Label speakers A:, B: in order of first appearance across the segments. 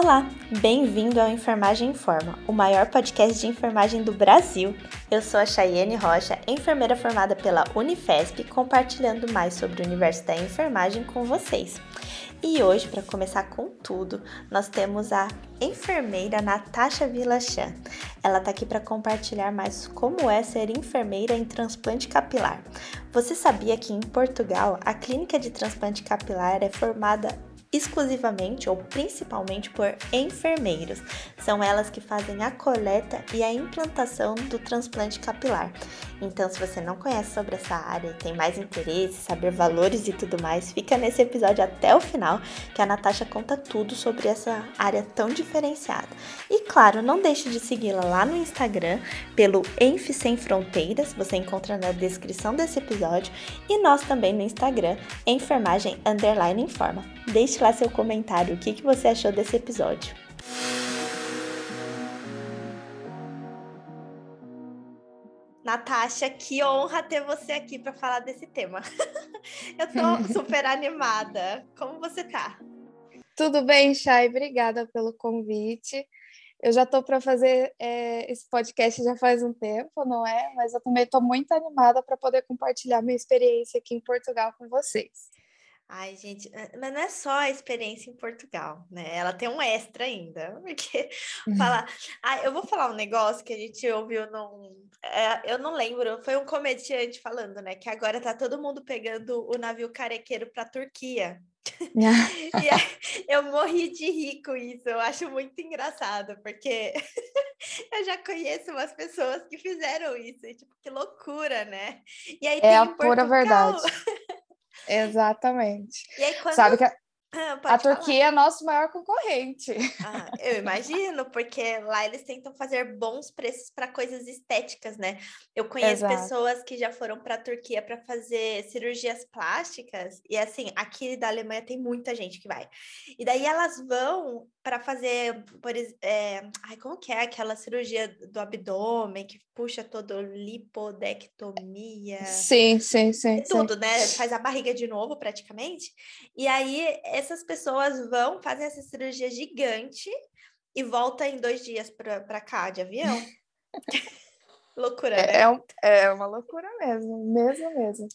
A: Olá, bem-vindo ao Enfermagem Informa, o maior podcast de enfermagem do Brasil. Eu sou a Chayenne Rocha, enfermeira formada pela Unifesp, compartilhando mais sobre o universo da enfermagem com vocês. E hoje, para começar com tudo, nós temos a enfermeira Natasha Vilachan. Ela está aqui para compartilhar mais como é ser enfermeira em transplante capilar. Você sabia que em Portugal a clínica de transplante capilar é formada exclusivamente ou principalmente por enfermeiros. São elas que fazem a coleta e a implantação do transplante capilar. Então, se você não conhece sobre essa área, tem mais interesse, saber valores e tudo mais, fica nesse episódio até o final, que a Natasha conta tudo sobre essa área tão diferenciada. E claro, não deixe de segui-la lá no Instagram pelo Enf Sem Fronteiras, você encontra na descrição desse episódio, e nós também no Instagram, Enfermagem Underline Informa. Deixe lá seu comentário, o que, que você achou desse episódio. Natasha, que honra ter você aqui para falar desse tema. Eu tô super animada. Como você tá?
B: Tudo bem, Chay? Obrigada pelo convite. Eu já estou para fazer é, esse podcast já faz um tempo, não é? Mas eu também estou muito animada para poder compartilhar minha experiência aqui em Portugal com vocês.
A: Ai, gente, eh, mas não é só a experiência em Portugal, né? Ela tem um extra ainda, porque falar. Ah, eu vou falar um negócio que a gente ouviu num. É, eu não lembro, foi um comediante falando, né? Que agora tá todo mundo pegando o navio carequeiro para Turquia. e aí, eu morri de rir com isso, eu acho muito engraçado, porque eu já conheço umas pessoas que fizeram isso, e, tipo, que loucura, né?
B: E aí é a Portugal... pura verdade. Exatamente.
A: E aí, quando...
B: Sabe que ah, a Turquia é nosso maior concorrente.
A: Ah, eu imagino, porque lá eles tentam fazer bons preços para coisas estéticas, né? Eu conheço Exato. pessoas que já foram para a Turquia para fazer cirurgias plásticas, e assim, aqui da Alemanha tem muita gente que vai. E daí elas vão para fazer, por é, ai, como que é aquela cirurgia do abdômen que puxa todo lipodectomia?
B: Sim, sim, sim.
A: Tudo,
B: sim.
A: né? Faz a barriga de novo, praticamente. E aí essas pessoas vão, fazem essa cirurgia gigante e volta em dois dias para cá de avião. loucura,
B: é,
A: né?
B: É, um, é uma loucura mesmo, mesmo, mesmo.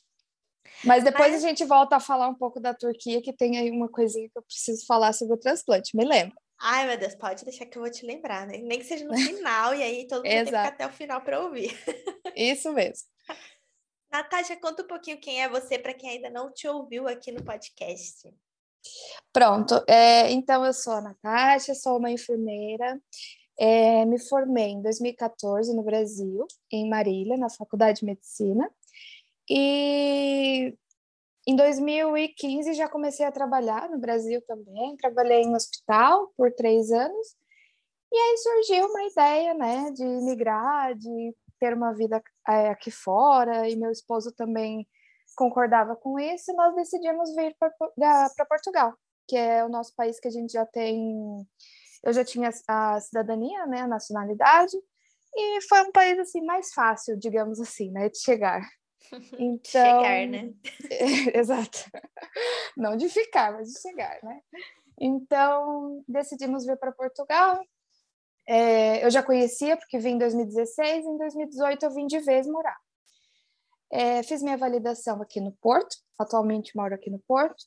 B: Mas depois Mas... a gente volta a falar um pouco da Turquia, que tem aí uma coisinha que eu preciso falar sobre o transplante. Me lembra.
A: Ai, meu Deus, pode deixar que eu vou te lembrar, né? Nem que seja no final, e aí todo mundo tem que ficar até o final para ouvir.
B: Isso mesmo.
A: Natasha, conta um pouquinho quem é você para quem ainda não te ouviu aqui no podcast.
B: Pronto, é, então eu sou a Natasha, sou uma enfermeira, é, me formei em 2014 no Brasil, em Marília, na Faculdade de Medicina, e em 2015 já comecei a trabalhar no Brasil também, trabalhei em hospital por três anos, e aí surgiu uma ideia, né, de migrar, de ter uma vida é, aqui fora, e meu esposo também concordava com isso, e nós decidimos vir para Portugal, que é o nosso país que a gente já tem. Eu já tinha a cidadania, né, a nacionalidade, e foi um país assim mais fácil, digamos assim, né, de chegar.
A: Então, chegar, né?
B: É, exato. Não de ficar, mas de chegar, né? Então, decidimos vir para Portugal. É, eu já conhecia, porque vim em 2016, em 2018 eu vim de vez morar. É, fiz minha validação aqui no Porto, atualmente moro aqui no Porto,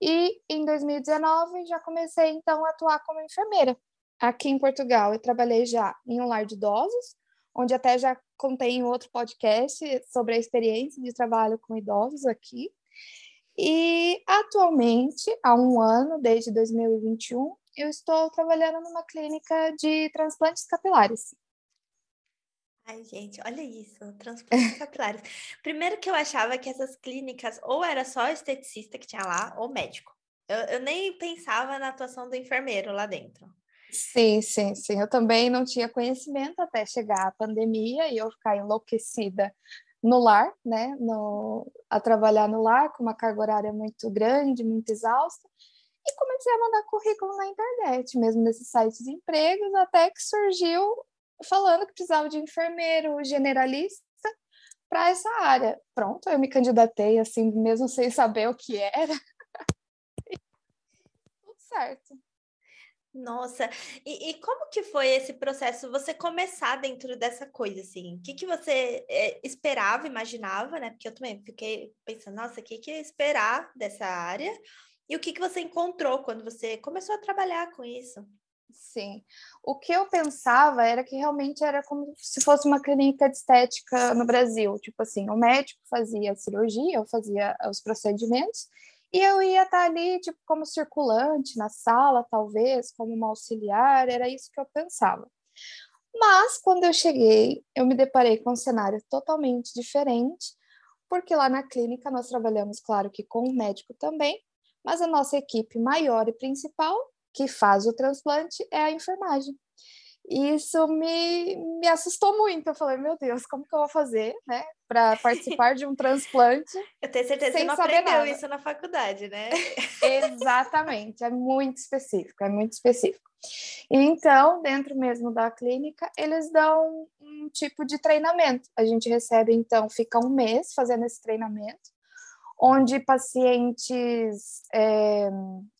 B: e em 2019 já comecei então a atuar como enfermeira. Aqui em Portugal eu trabalhei já em um lar de idosos, onde até já contei em outro podcast sobre a experiência de trabalho com idosos aqui. E atualmente, há um ano, desde 2021, eu estou trabalhando numa clínica de transplantes capilares.
A: Ai, gente, olha isso, transplantes capilares. Primeiro que eu achava que essas clínicas ou era só esteticista que tinha lá, ou médico. Eu, eu nem pensava na atuação do enfermeiro lá dentro.
B: Sim, sim, sim. Eu também não tinha conhecimento até chegar a pandemia e eu ficar enlouquecida no lar, né, no, a trabalhar no lar com uma carga horária muito grande, muito exausta, e comecei a mandar currículo na internet, mesmo nesses sites de empregos, até que surgiu falando que precisava de enfermeiro generalista para essa área. Pronto, eu me candidatei assim, mesmo sem saber o que era. Tudo certo.
A: Nossa, e, e, como que foi esse processo? Você começar dentro dessa coisa, assim? O que, que você é, esperava, imaginava, né? Porque eu também fiquei pensando, nossa, o que, que esperar dessa área? E o que, que você encontrou quando você começou a trabalhar com isso?
B: Sim. O que eu pensava era que realmente era como se fosse uma clínica de estética no Brasil. Tipo assim, o médico fazia a cirurgia, eu fazia os procedimentos, e eu ia estar ali, tipo, como circulante na sala, talvez, como uma auxiliar, era isso que eu pensava. Mas, quando eu cheguei, eu me deparei com um cenário totalmente diferente, porque lá na clínica nós trabalhamos, claro que com o médico também, mas a nossa equipe maior e principal, que faz o transplante, é a enfermagem. E isso me, me assustou muito. Eu falei, meu Deus, como que eu vou fazer, né, para participar de um transplante?
A: Eu tenho certeza que você não aprendeu nada. isso na faculdade, né?
B: Exatamente, é muito específico, é muito específico. Então, dentro mesmo da clínica, eles dão um tipo de treinamento. A gente recebe, então, fica um mês fazendo esse treinamento onde pacientes é,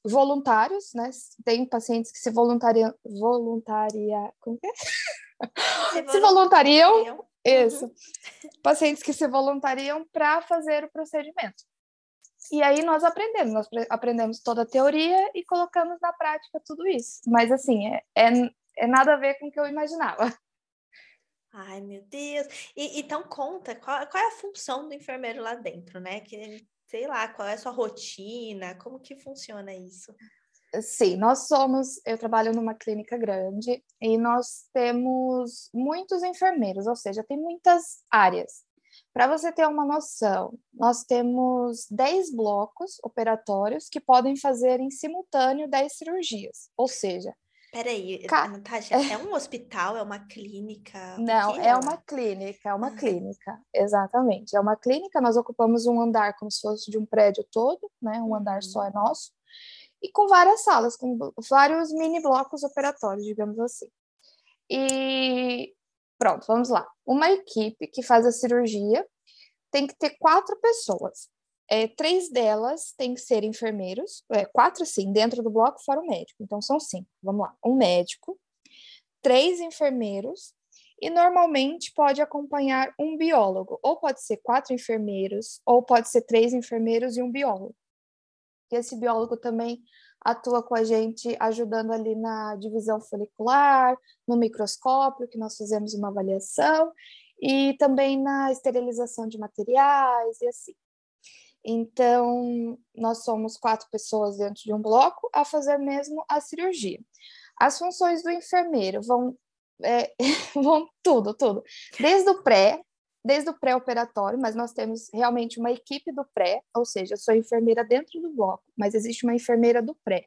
B: voluntários, né? Tem pacientes que se voluntariam, voluntaria, como que é? Se, se voluntariam, isso. Uhum. Pacientes que se voluntariam para fazer o procedimento. E aí nós aprendemos, nós aprendemos toda a teoria e colocamos na prática tudo isso. Mas assim, é, é, é nada a ver com o que eu imaginava.
A: Ai, meu Deus. E, então conta, qual, qual, é a função do enfermeiro lá dentro, né? Que sei lá, qual é a sua rotina, como que funciona isso?
B: Sim, nós somos, eu trabalho numa clínica grande e nós temos muitos enfermeiros, ou seja, tem muitas áreas. Para você ter uma noção, nós temos 10 blocos operatórios que podem fazer em simultâneo 10 cirurgias, ou seja,
A: Peraí, Ca... Natasha, é um hospital, é uma clínica?
B: Não, é, é uma clínica, é uma ah. clínica, exatamente. É uma clínica, nós ocupamos um andar como se fosse de um prédio todo, né? Um andar uhum. só é nosso, e com várias salas, com vários mini blocos operatórios, digamos assim. E pronto, vamos lá. Uma equipe que faz a cirurgia tem que ter quatro pessoas. É, três delas têm que ser enfermeiros, é, quatro sim, dentro do bloco, fora o médico. Então são cinco. Vamos lá. Um médico, três enfermeiros, e normalmente pode acompanhar um biólogo, ou pode ser quatro enfermeiros, ou pode ser três enfermeiros e um biólogo. E esse biólogo também atua com a gente ajudando ali na divisão folicular, no microscópio, que nós fazemos uma avaliação, e também na esterilização de materiais e assim. Então, nós somos quatro pessoas dentro de um bloco a fazer mesmo a cirurgia. As funções do enfermeiro vão, é, vão tudo, tudo. Desde o pré, desde o pré-operatório, mas nós temos realmente uma equipe do pré, ou seja, eu sou enfermeira dentro do bloco, mas existe uma enfermeira do pré.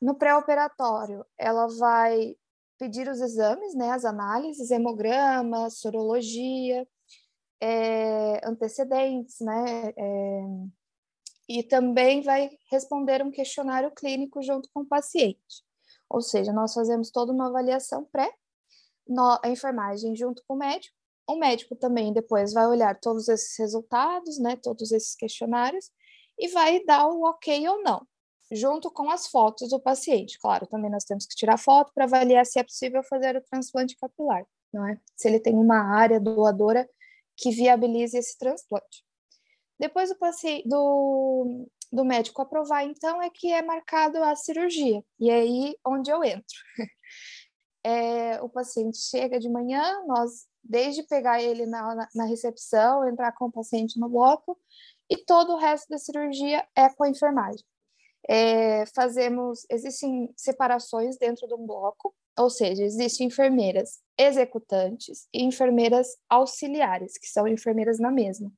B: No pré-operatório, ela vai pedir os exames, né, as análises, hemograma, sorologia, é, antecedentes, né? É, e também vai responder um questionário clínico junto com o paciente. Ou seja, nós fazemos toda uma avaliação pré, no, a enfermagem junto com o médico. O médico também depois vai olhar todos esses resultados, né, todos esses questionários, e vai dar o ok ou não, junto com as fotos do paciente. Claro, também nós temos que tirar foto para avaliar se é possível fazer o transplante capilar, não é? Se ele tem uma área doadora que viabilize esse transplante. Depois do, do, do médico aprovar, então, é que é marcado a cirurgia, e é aí onde eu entro. É, o paciente chega de manhã, nós, desde pegar ele na, na, na recepção, entrar com o paciente no bloco, e todo o resto da cirurgia é com a enfermagem. É, fazemos, existem separações dentro de um bloco, ou seja, existem enfermeiras executantes e enfermeiras auxiliares, que são enfermeiras na mesma.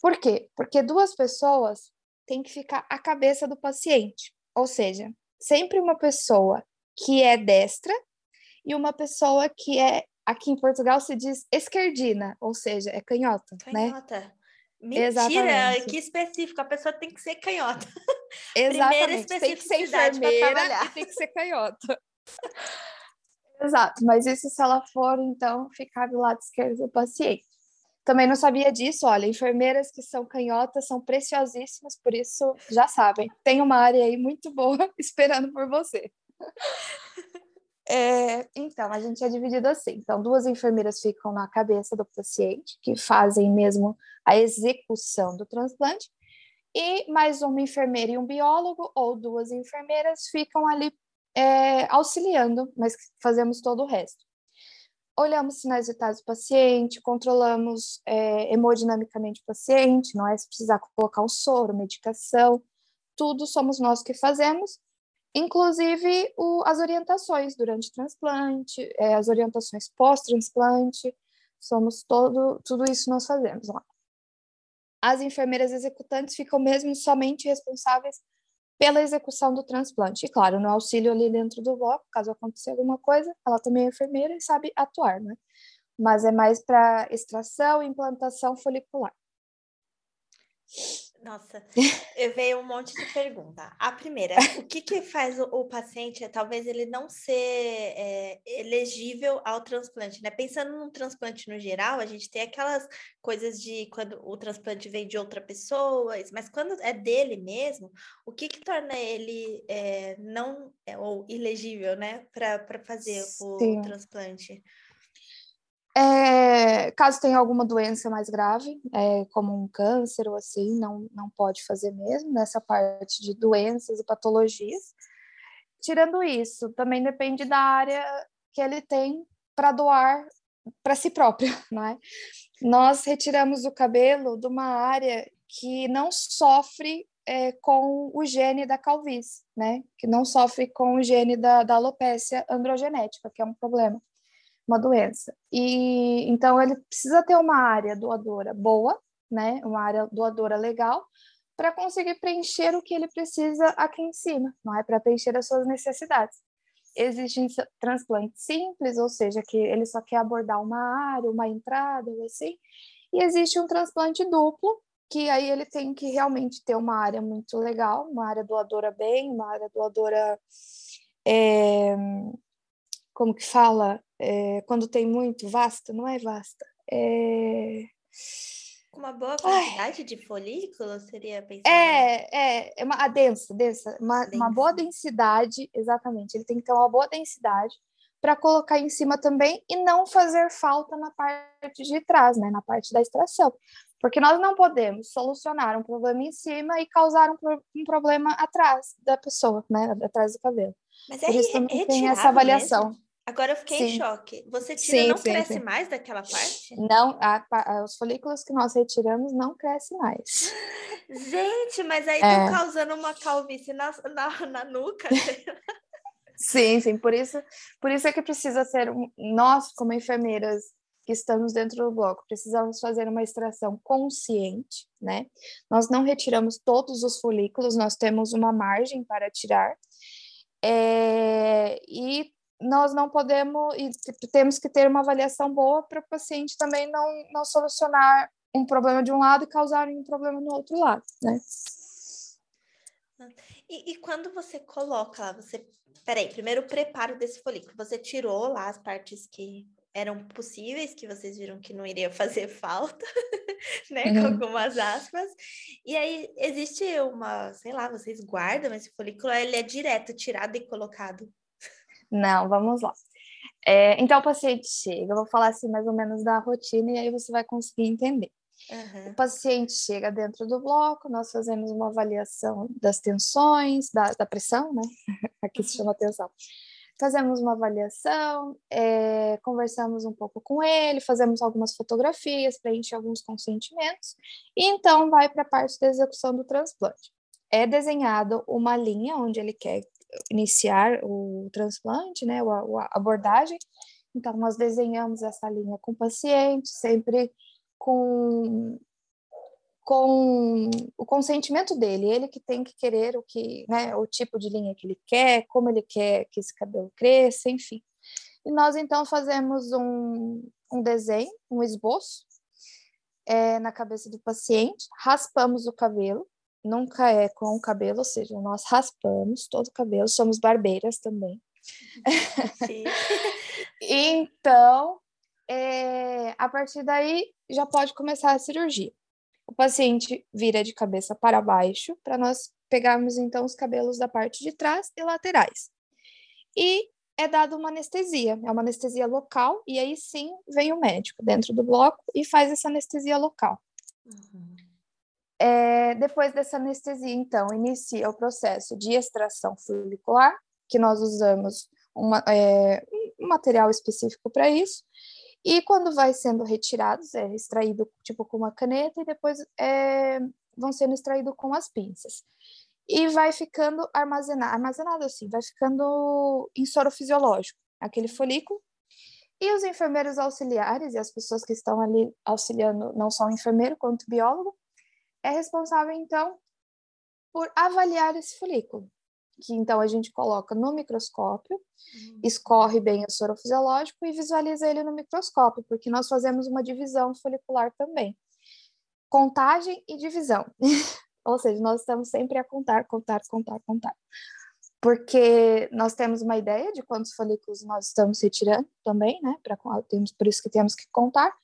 B: Por quê? Porque duas pessoas têm que ficar à cabeça do paciente, ou seja, sempre uma pessoa que é destra e uma pessoa que é, aqui em Portugal se diz esquerdina, ou seja, é canhota,
A: né? canhota. né? Mentira, Exatamente. que específico, a pessoa tem que ser canhota.
B: Exatamente, tem que ser enfermeira e tem que ser canhota. Exato, mas isso se ela for, então, ficar do lado esquerdo do paciente. Também não sabia disso, olha, enfermeiras que são canhotas são preciosíssimas, por isso já sabem, tem uma área aí muito boa esperando por você. É, então, a gente é dividido assim. Então, duas enfermeiras ficam na cabeça do paciente, que fazem mesmo a execução do transplante, e mais uma enfermeira e um biólogo, ou duas enfermeiras, ficam ali é, auxiliando, mas fazemos todo o resto. Olhamos sinais vitais do paciente, controlamos é, hemodinamicamente o paciente, não é se precisar colocar um soro, medicação, tudo somos nós que fazemos, inclusive o, as orientações durante o transplante, é, as orientações pós-transplante, somos todo, tudo isso nós fazemos lá. As enfermeiras executantes ficam mesmo somente responsáveis pela execução do transplante. E, claro, no auxílio ali dentro do bloco, caso aconteça alguma coisa, ela também é enfermeira e sabe atuar, né? Mas é mais para extração e implantação folicular.
A: Nossa, eu veio um monte de pergunta. A primeira, o que, que faz o, o paciente, talvez ele não ser é, elegível ao transplante, né? Pensando no transplante no geral, a gente tem aquelas coisas de quando o transplante vem de outra pessoa, mas quando é dele mesmo, o que que torna ele é, não é, ou ilegível, né, para fazer o transplante?
B: É, caso tenha alguma doença mais grave, é, como um câncer ou assim, não, não pode fazer mesmo nessa parte de doenças e patologias. Tirando isso, também depende da área que ele tem para doar para si próprio, não é? Nós retiramos o cabelo de uma área que não sofre é, com o gene da calvície, né? Que não sofre com o gene da, da alopécia androgenética, que é um problema uma doença. E então ele precisa ter uma área doadora boa, né? Uma área doadora legal para conseguir preencher o que ele precisa aqui em cima, não é para preencher as suas necessidades. Existem transplantes simples, ou seja, que ele só quer abordar uma área, uma entrada, assim. E existe um transplante duplo, que aí ele tem que realmente ter uma área muito legal, uma área doadora bem, uma área doadora é, como que fala, é, quando tem muito, vasta, não é vasta, é...
A: Uma boa quantidade Ai. de folículos seria
B: pensar? É, é, é uma a densa, densa, uma, densa. uma boa densidade, exatamente. Ele tem que ter uma boa densidade para colocar em cima também e não fazer falta na parte de trás, né, na parte da extração. Porque nós não podemos solucionar um problema em cima e causar um, um problema atrás da pessoa, né, atrás do cabelo.
A: Mas é Por isso também tem essa avaliação. Mesmo? Agora eu fiquei sim. em choque. Você tira, sim, não sim, cresce mais daquela parte?
B: Não, a, a, os folículos que nós retiramos não crescem mais.
A: Gente, mas aí estão é. causando uma calvície na, na, na nuca.
B: sim, sim, por isso, por isso é que precisa ser um, nós, como enfermeiras que estamos dentro do bloco, precisamos fazer uma extração consciente, né? Nós não retiramos todos os folículos, nós temos uma margem para tirar. É, e nós não podemos e temos que ter uma avaliação boa para o paciente também não, não solucionar um problema de um lado e causar um problema no outro lado, né?
A: E, e quando você coloca lá, você, peraí, primeiro o preparo desse folículo, você tirou lá as partes que eram possíveis, que vocês viram que não iria fazer falta, né, uhum. com algumas aspas, e aí existe uma, sei lá, vocês guardam esse folículo, ele é direto tirado e colocado
B: não, vamos lá. É, então, o paciente chega, eu vou falar assim mais ou menos da rotina e aí você vai conseguir entender. Uhum. O paciente chega dentro do bloco, nós fazemos uma avaliação das tensões, da, da pressão, né? Aqui se chama tensão. Fazemos uma avaliação, é, conversamos um pouco com ele, fazemos algumas fotografias, preenche alguns consentimentos, e então vai para a parte da execução do transplante. É desenhado uma linha onde ele quer iniciar o transplante, né, a, abordagem. Então, nós desenhamos essa linha com o paciente, sempre com, com o consentimento dele, ele que tem que querer o que, né, o tipo de linha que ele quer, como ele quer que esse cabelo cresça, enfim. E nós, então, fazemos um, um desenho, um esboço, é, na cabeça do paciente, raspamos o cabelo, nunca é com o cabelo, ou seja, nós raspamos todo o cabelo, somos barbeiras também. então, é, a partir daí já pode começar a cirurgia. O paciente vira de cabeça para baixo para nós pegarmos então os cabelos da parte de trás e laterais. e é dada uma anestesia, é uma anestesia local, e aí sim vem o médico dentro do bloco e faz essa anestesia local. Uhum. É, depois dessa anestesia, então, inicia o processo de extração folicular, que nós usamos uma, é, um material específico para isso, e quando vai sendo retirados, é extraído tipo com uma caneta e depois é, vão sendo extraídos com as pinças. E vai ficando armazenado, armazenado assim, vai ficando em soro fisiológico, aquele folículo. E os enfermeiros auxiliares e as pessoas que estão ali auxiliando, não só o enfermeiro quanto o biólogo, é responsável então por avaliar esse folículo que então a gente coloca no microscópio, uhum. escorre bem o soro fisiológico e visualiza ele no microscópio, porque nós fazemos uma divisão folicular também. Contagem e divisão. Ou seja, nós estamos sempre a contar, contar, contar, contar. Porque nós temos uma ideia de quantos folículos nós estamos retirando também, né? Pra, temos, por isso que temos que contar.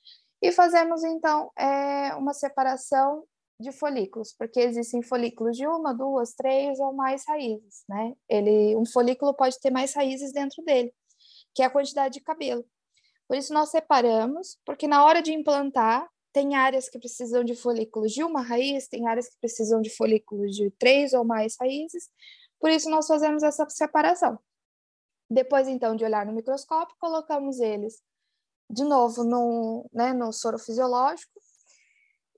B: E fazemos, então, é, uma separação de folículos, porque existem folículos de uma, duas, três ou mais raízes, né? Ele, um folículo pode ter mais raízes dentro dele, que é a quantidade de cabelo. Por isso nós separamos, porque na hora de implantar tem áreas que precisam de folículos de uma raiz, tem áreas que precisam de folículos de três ou mais raízes. Por isso nós fazemos essa separação. Depois então de olhar no microscópio, colocamos eles de novo no, né, no soro fisiológico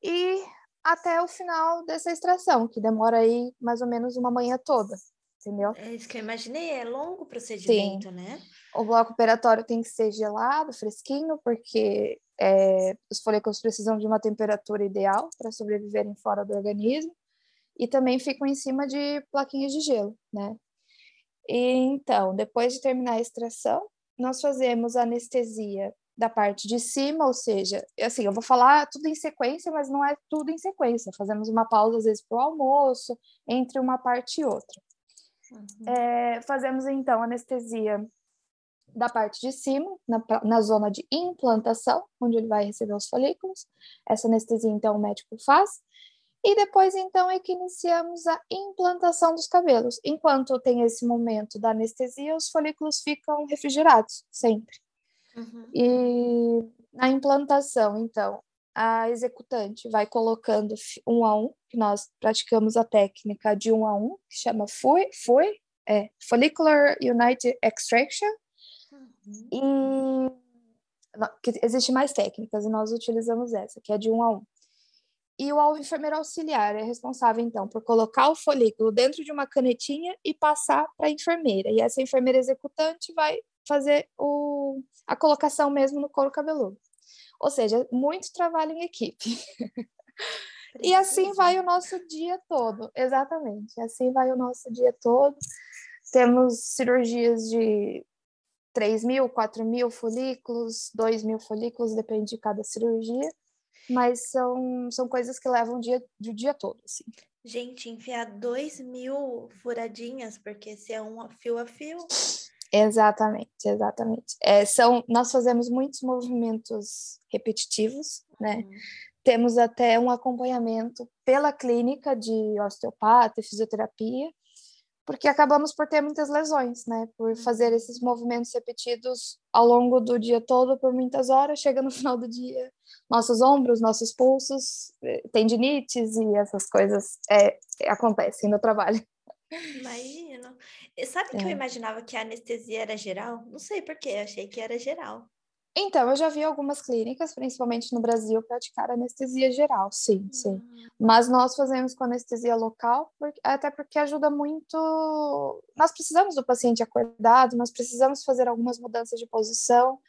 B: e até o final dessa extração, que demora aí mais ou menos uma manhã toda, entendeu?
A: É isso que eu imaginei, é longo o procedimento,
B: Sim.
A: né?
B: O bloco operatório tem que ser gelado, fresquinho, porque é, os folículos precisam de uma temperatura ideal para sobreviverem fora do organismo, e também ficam em cima de plaquinhas de gelo, né? E, então, depois de terminar a extração, nós fazemos anestesia da parte de cima, ou seja, assim, eu vou falar tudo em sequência, mas não é tudo em sequência. Fazemos uma pausa, às vezes, para o almoço, entre uma parte e outra. Uhum. É, fazemos, então, anestesia da parte de cima, na, na zona de implantação, onde ele vai receber os folículos. Essa anestesia, então, o médico faz. E depois, então, é que iniciamos a implantação dos cabelos. Enquanto tem esse momento da anestesia, os folículos ficam refrigerados, sempre. Uhum. E na implantação, então, a executante vai colocando um a um, que nós praticamos a técnica de um a um, que chama FUI, FUI é Follicular United Extraction, uhum. e existe mais técnicas, e nós utilizamos essa, que é de um a um. E o enfermeiro auxiliar é responsável, então, por colocar o folículo dentro de uma canetinha e passar para a enfermeira. E essa enfermeira executante vai fazer o, a colocação mesmo no couro cabeludo. Ou seja, muito trabalho em equipe. e assim vai o nosso dia todo, exatamente. Assim vai o nosso dia todo. Temos cirurgias de 3 mil, 4 mil folículos, 2 mil folículos, depende de cada cirurgia. Mas são, são coisas que levam o dia, o dia todo, assim.
A: Gente, enfiar 2 mil furadinhas, porque se é um fio a fio,
B: Exatamente, exatamente. É, são, nós fazemos muitos movimentos repetitivos, né? Uhum. Temos até um acompanhamento pela clínica de osteopata e fisioterapia, porque acabamos por ter muitas lesões, né? Por fazer uhum. esses movimentos repetidos ao longo do dia todo por muitas horas, chega no final do dia, nossos ombros, nossos pulsos, eh, tendinites e essas coisas é, acontecem no trabalho.
A: Imagino. Sabe que eu é. imaginava que a anestesia era geral? Não sei por quê, achei que era geral.
B: Então, eu já vi algumas clínicas, principalmente no Brasil, praticar anestesia geral, sim, sim. Uhum. Mas nós fazemos com anestesia local, porque, até porque ajuda muito. Nós precisamos do paciente acordado, nós precisamos fazer algumas mudanças de posição,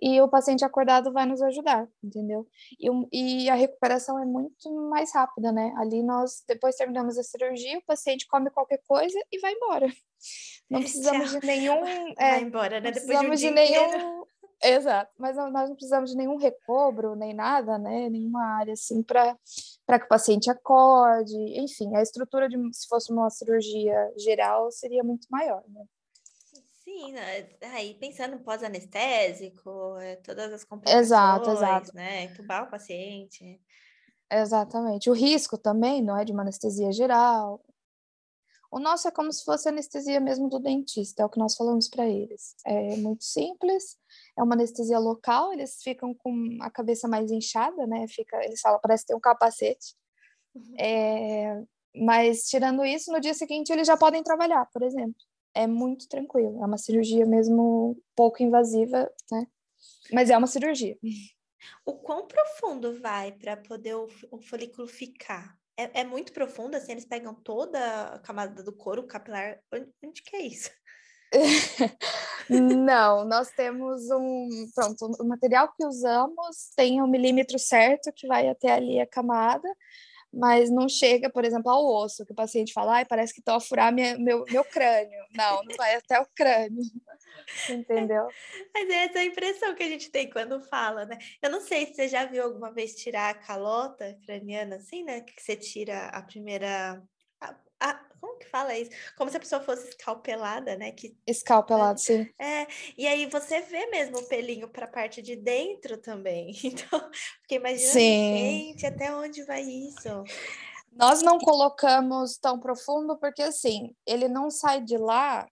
B: e o paciente acordado vai nos ajudar, entendeu? E, e, a recuperação é muito mais rápida, né? Ali nós, depois terminamos a cirurgia, o paciente come qualquer coisa e vai embora. Não precisamos de nenhum.
A: É, vai embora, né?
B: Depois precisamos de, um de nenhum. Exato, mas não, nós não precisamos de nenhum recobro, nem nada, né? Nenhuma área assim para que o paciente acorde. Enfim, a estrutura de se fosse uma cirurgia geral seria muito maior, né?
A: Sim, aí pensando pós-anestésico, é, todas as complicações,
B: exato, exato.
A: né? Entubar o paciente.
B: Exatamente. O risco também, não é de uma anestesia geral. O nosso é como se fosse anestesia mesmo do dentista, é o que nós falamos para eles. É muito simples, é uma anestesia local, eles ficam com a cabeça mais inchada, né? Fica, eles falam, parece ter um capacete. Uhum. É, mas tirando isso, no dia seguinte eles já podem trabalhar, por exemplo. É muito tranquilo, é uma cirurgia mesmo pouco invasiva, né? Mas é uma cirurgia.
A: O quão profundo vai para poder o, o folículo ficar? É, é, muito profundo, assim, eles pegam toda a camada do couro capilar. Onde, onde que é isso?
B: Não, nós temos um. Pronto, o material que usamos tem o um milímetro certo que vai até ali a camada, mas não chega, por exemplo, ao osso, que o paciente fala, ai, parece que estou a furar minha, meu, meu crânio. Não, não vai até o crânio. Entendeu?
A: Mas é essa impressão que a gente tem quando fala, né? Eu não sei se você já viu alguma vez tirar a calota craniana, assim, né? Que você tira a primeira. A, a, como que fala isso? Como se a pessoa fosse escalpelada, né? Que,
B: Escalpelado, sim.
A: É, e aí você vê mesmo o pelinho para a parte de dentro também. Então, porque imagina, sim. gente, até onde vai isso?
B: Nós não colocamos tão profundo porque assim, ele não sai de lá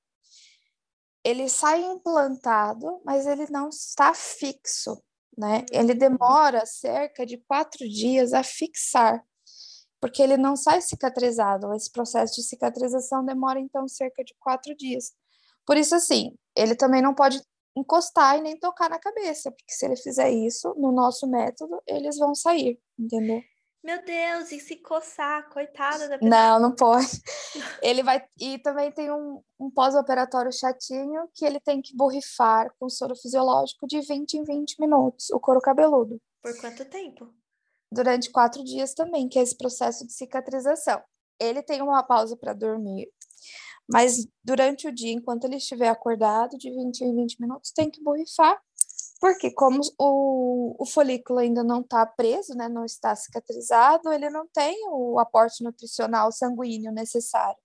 B: ele sai implantado, mas ele não está fixo, né? Ele demora cerca de quatro dias a fixar, porque ele não sai cicatrizado. Esse processo de cicatrização demora então cerca de quatro dias. Por isso, assim, ele também não pode encostar e nem tocar na cabeça, porque se ele fizer isso, no nosso método, eles vão sair, entendeu?
A: Meu Deus, e se coçar, coitada da pessoa.
B: Não, não pode. Ele vai. E também tem um, um pós-operatório chatinho que ele tem que borrifar com soro fisiológico de 20 em 20 minutos, o couro cabeludo.
A: Por quanto tempo?
B: Durante quatro dias também, que é esse processo de cicatrização. Ele tem uma pausa para dormir, mas durante o dia, enquanto ele estiver acordado, de 20 em 20 minutos, tem que borrifar porque como o, o folículo ainda não está preso, né, não está cicatrizado, ele não tem o aporte nutricional sanguíneo necessário.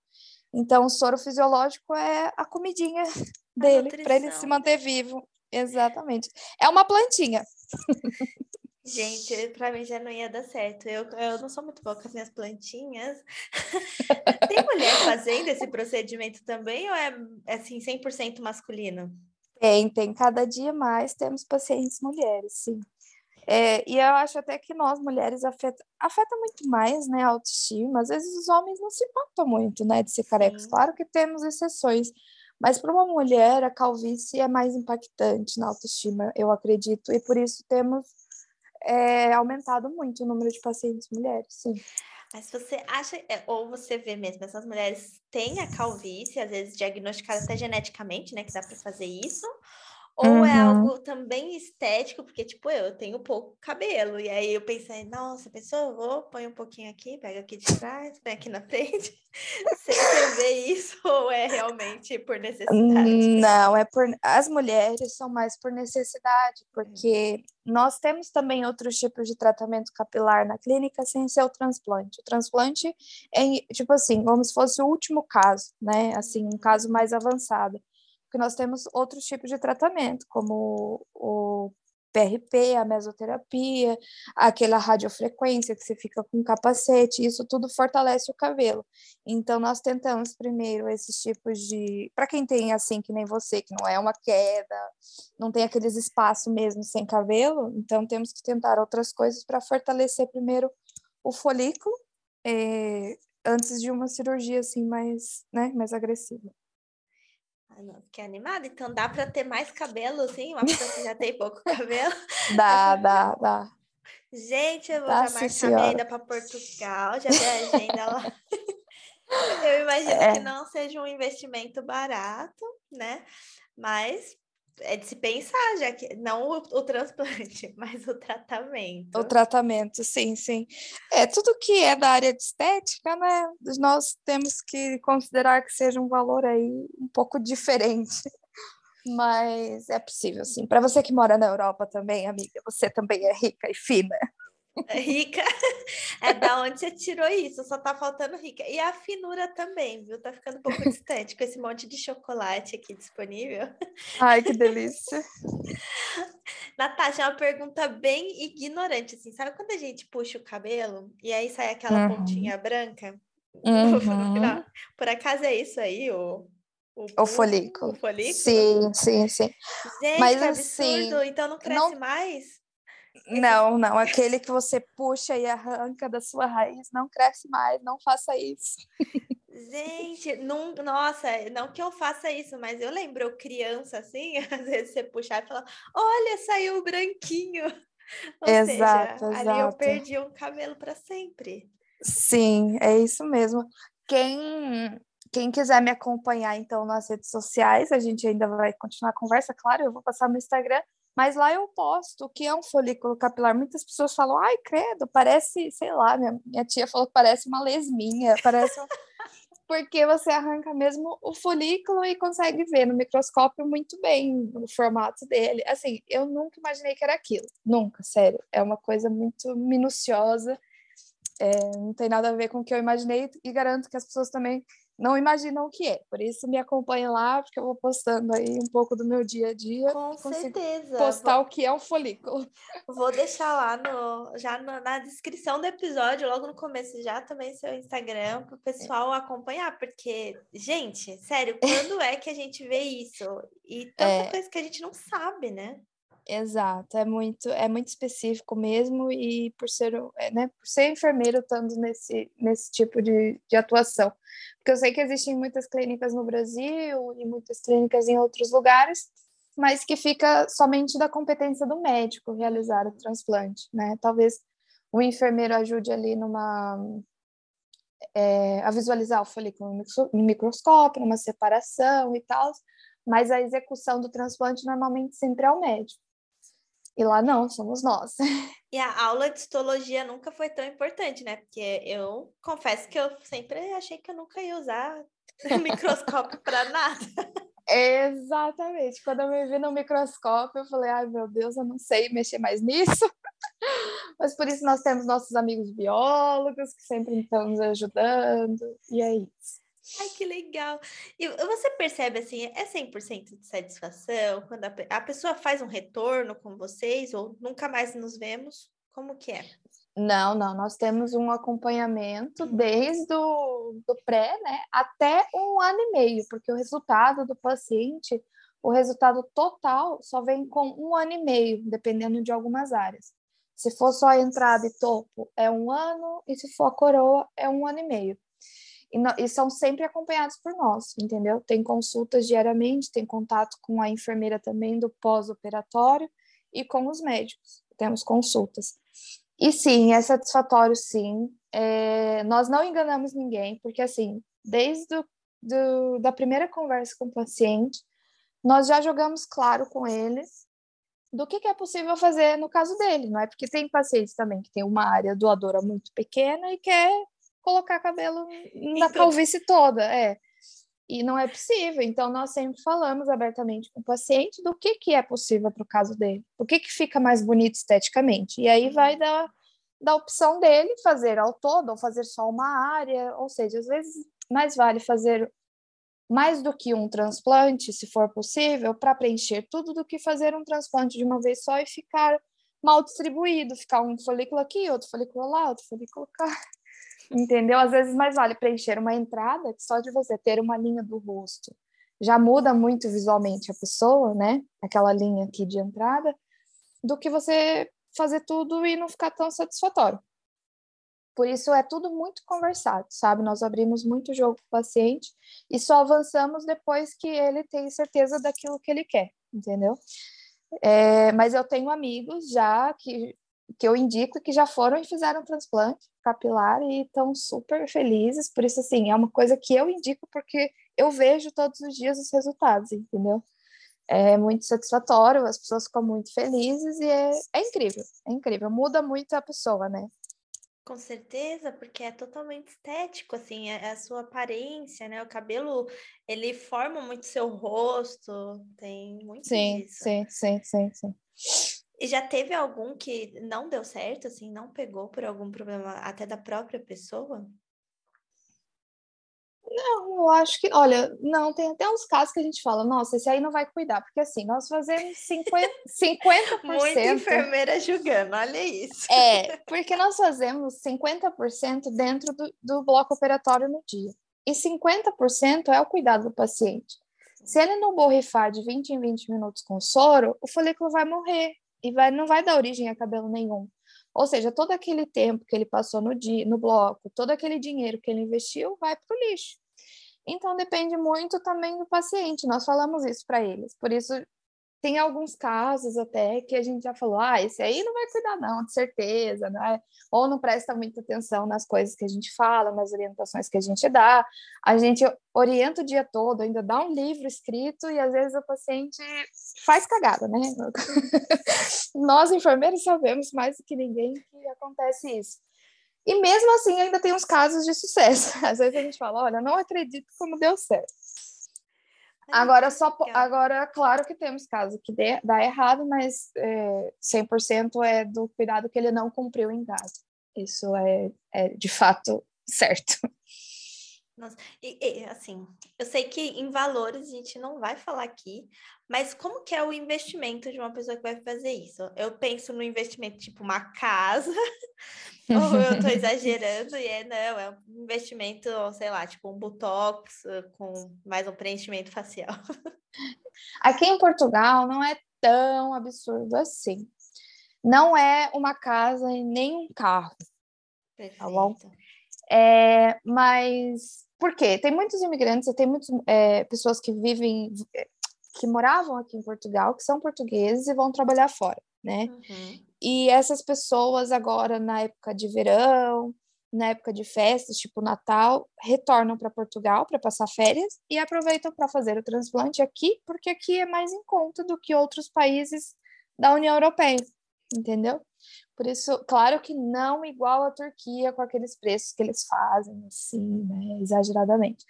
B: Então, o soro fisiológico é a comidinha dele para ele se manter vivo. Exatamente. É uma plantinha.
A: Gente, para mim já não ia dar certo. Eu, eu não sou muito boa com as minhas plantinhas. Tem mulher fazendo esse procedimento também ou é assim 100% masculino?
B: Tem, tem. Cada dia mais temos pacientes mulheres, sim. É, e eu acho até que nós, mulheres, afeta, afeta muito mais, né, a autoestima. Às vezes os homens não se importam muito, né, de ser carecas. Claro que temos exceções, mas para uma mulher a calvície é mais impactante na autoestima, eu acredito. E por isso temos é, aumentado muito o número de pacientes mulheres, sim.
A: Mas você acha, é, ou você vê mesmo, essas mulheres têm a calvície, às vezes diagnosticada até geneticamente, né, que dá para fazer isso, ou é uhum. é algo também estético, porque, tipo, eu tenho pouco cabelo. E aí eu pensei, nossa, pessoa, vou, põe um pouquinho aqui, pega aqui de trás, põe aqui na frente. Você vê isso ou é realmente por necessidade?
B: Não, é por. As mulheres são mais por necessidade, porque nós temos também outros tipos de tratamento capilar na clínica sem ser o transplante. O transplante é, tipo assim, como se fosse o último caso, né? Assim, um caso mais avançado porque nós temos outros tipos de tratamento, como o PRP, a mesoterapia, aquela radiofrequência que você fica com capacete, isso tudo fortalece o cabelo. Então, nós tentamos primeiro esses tipos de. Para quem tem assim, que nem você, que não é uma queda, não tem aqueles espaços mesmo sem cabelo, então temos que tentar outras coisas para fortalecer primeiro o folículo, eh, antes de uma cirurgia assim mais, né, mais agressiva.
A: Ai, não, fiquei animada. Então dá para ter mais cabelo, assim? Uma pessoa que já tem pouco cabelo.
B: Dá, dá, dá.
A: Gente, eu vou dá, já marcar minha ida para Portugal, já vi a agenda lá. Eu imagino é. que não seja um investimento barato, né? Mas é de se pensar, já que não o, o, transplante, mas o tratamento.
B: O tratamento, sim, sim. É tudo que é da área de estética, né? Nós temos que considerar que seja um valor aí um pouco diferente. Mas é possível, sim. Para você que mora na Europa também, amiga, você também é rica e fina.
A: Rica. É da onde você tirou isso, só tá faltando rica. E a finura também, viu? Tá ficando um pouco distante com esse monte de chocolate aqui disponível.
B: Ai, que delícia.
A: Natasha, é uma pergunta bem ignorante, assim. Sabe quando a gente puxa o cabelo e aí sai aquela uhum. pontinha branca? Uhum. Por acaso é isso aí, o,
B: o, o folículo.
A: O folículo?
B: Sim, sim, sim.
A: Gente, Mas, absurdo. Assim, então não cresce não... mais?
B: Não, não. Aquele que você puxa e arranca da sua raiz não cresce mais. Não faça isso.
A: Gente, não, nossa, não que eu faça isso, mas eu lembro criança assim, às vezes você puxar e falar: Olha, saiu o branquinho. Ou exato, seja, exato. ali eu perdi um cabelo para sempre.
B: Sim, é isso mesmo. Quem quem quiser me acompanhar então nas redes sociais, a gente ainda vai continuar a conversa, claro, eu vou passar no Instagram, mas lá eu posto o que é um folículo capilar. Muitas pessoas falam, ai, credo, parece, sei lá, minha, minha tia falou que parece uma lesminha, parece. Porque você arranca mesmo o folículo e consegue ver no microscópio muito bem o formato dele. Assim, eu nunca imaginei que era aquilo, nunca, sério. É uma coisa muito minuciosa é, não tem nada a ver com o que eu imaginei e garanto que as pessoas também não imaginam o que é. Por isso me acompanhe lá, porque eu vou postando aí um pouco do meu dia a dia.
A: Com certeza.
B: Postar vou... o que é um folículo.
A: Vou deixar lá no, já no, na descrição do episódio, logo no começo, já também seu Instagram, para o pessoal acompanhar, porque, gente, sério, quando é que a gente vê isso? E tanta é... coisa que a gente não sabe, né?
B: Exato, é muito, é muito específico mesmo, e por ser, é, né, por ser enfermeiro estando nesse, nesse tipo de, de atuação. Porque eu sei que existem muitas clínicas no Brasil e muitas clínicas em outros lugares, mas que fica somente da competência do médico realizar o transplante, né? Talvez o enfermeiro ajude ali numa é, a visualizar o folículo no microscópio, numa separação e tal, mas a execução do transplante normalmente sempre é o médico. E lá não, somos nós.
A: E a aula de histologia nunca foi tão importante, né? Porque eu confesso que eu sempre achei que eu nunca ia usar microscópio para nada.
B: Exatamente. Quando eu me vi no microscópio, eu falei, ai meu Deus, eu não sei mexer mais nisso. Mas por isso nós temos nossos amigos biólogos que sempre estão nos ajudando. E é isso.
A: Ai, que legal. E você percebe, assim, é 100% de satisfação quando a, a pessoa faz um retorno com vocês ou nunca mais nos vemos? Como que é?
B: Não, não, nós temos um acompanhamento desde o do pré, né, até um ano e meio, porque o resultado do paciente, o resultado total só vem com um ano e meio, dependendo de algumas áreas. Se for só entrada e topo, é um ano, e se for a coroa, é um ano e meio e, no, e são sempre acompanhados por nós, entendeu? Tem consultas diariamente, tem contato com a enfermeira também do pós-operatório e com os médicos, temos consultas. E sim, é satisfatório, sim. É, nós não enganamos ninguém, porque assim, desde do, do, da primeira conversa com o paciente, nós já jogamos claro com eles do que, que, é possível fazer no caso dele, não é? Porque tem pacientes também que tem uma área doadora muito pequena e quer colocar cabelo na então... calvície toda, é. E não é possível. Então, nós sempre falamos abertamente com o paciente do que, que é possível para o caso dele, o que, que fica mais bonito esteticamente. E aí vai da, da opção dele fazer ao todo ou fazer só uma área, ou seja, às vezes mais vale fazer mais do que um transplante, se for possível, para preencher tudo, do que fazer um transplante de uma vez só e ficar mal distribuído, ficar um folículo aqui, outro folículo lá, outro folículo cá. Entendeu? Às vezes mais vale preencher uma entrada só de você ter uma linha do rosto já muda muito visualmente a pessoa, né? Aquela linha aqui de entrada, do que você fazer tudo e não ficar tão satisfatório. Por isso é tudo muito conversado, sabe? Nós abrimos muito jogo com o paciente e só avançamos depois que ele tem certeza daquilo que ele quer, entendeu? É, mas eu tenho amigos já que que eu indico que já foram e fizeram transplante capilar e estão super felizes. Por isso, assim, é uma coisa que eu indico porque eu vejo todos os dias os resultados, entendeu? É muito satisfatório, as pessoas ficam muito felizes e é, é incrível, é incrível. Muda muito a pessoa, né?
A: Com certeza, porque é totalmente estético, assim, é, é a sua aparência, né? O cabelo, ele forma muito seu rosto, tem muito
B: sim,
A: disso.
B: Sim, sim, sim, sim.
A: E já teve algum que não deu certo, assim, não pegou por algum problema até da própria pessoa?
B: Não, eu acho que, olha, não, tem até uns casos que a gente fala, nossa, esse aí não vai cuidar, porque assim, nós fazemos 50%. 50%
A: Muita enfermeira julgando, olha isso.
B: É, porque nós fazemos 50% dentro do, do bloco operatório no dia. E 50% é o cuidado do paciente. Se ele não borrifar de 20 em 20 minutos com soro, o folículo vai morrer e vai, não vai dar origem a cabelo nenhum. Ou seja, todo aquele tempo que ele passou no, dia, no bloco, todo aquele dinheiro que ele investiu vai para o lixo. Então depende muito também do paciente. Nós falamos isso para eles. Por isso tem alguns casos até que a gente já falou, ah, esse aí não vai cuidar não, de certeza, né? Ou não presta muita atenção nas coisas que a gente fala, nas orientações que a gente dá. A gente orienta o dia todo, ainda dá um livro escrito e às vezes o paciente faz cagada, né? Nós enfermeiros sabemos mais do que ninguém que acontece isso. E mesmo assim ainda tem uns casos de sucesso. Às vezes a gente fala, olha, não acredito como deu certo. Agora, só, agora, claro que temos casos que dê, dá errado, mas é, 100% é do cuidado que ele não cumpriu em casa. Isso é, é de fato certo.
A: Nossa, e, e, assim, eu sei que em valores a gente não vai falar aqui, mas como que é o investimento de uma pessoa que vai fazer isso? Eu penso no investimento tipo uma casa, ou eu estou exagerando e é não, é um investimento, sei lá, tipo um botox com mais um preenchimento facial.
B: Aqui em Portugal não é tão absurdo assim. Não é uma casa e nem um carro. Perfeito. Tá bom? É, mas por quê? Tem muitos imigrantes, tem muitas é, pessoas que vivem, que moravam aqui em Portugal, que são portugueses e vão trabalhar fora, né? Uhum. E essas pessoas agora, na época de verão, na época de festas, tipo Natal, retornam para Portugal para passar férias e aproveitam para fazer o transplante aqui, porque aqui é mais em conta do que outros países da União Europeia, entendeu? Por isso, claro que não igual a Turquia com aqueles preços que eles fazem, assim, né, exageradamente.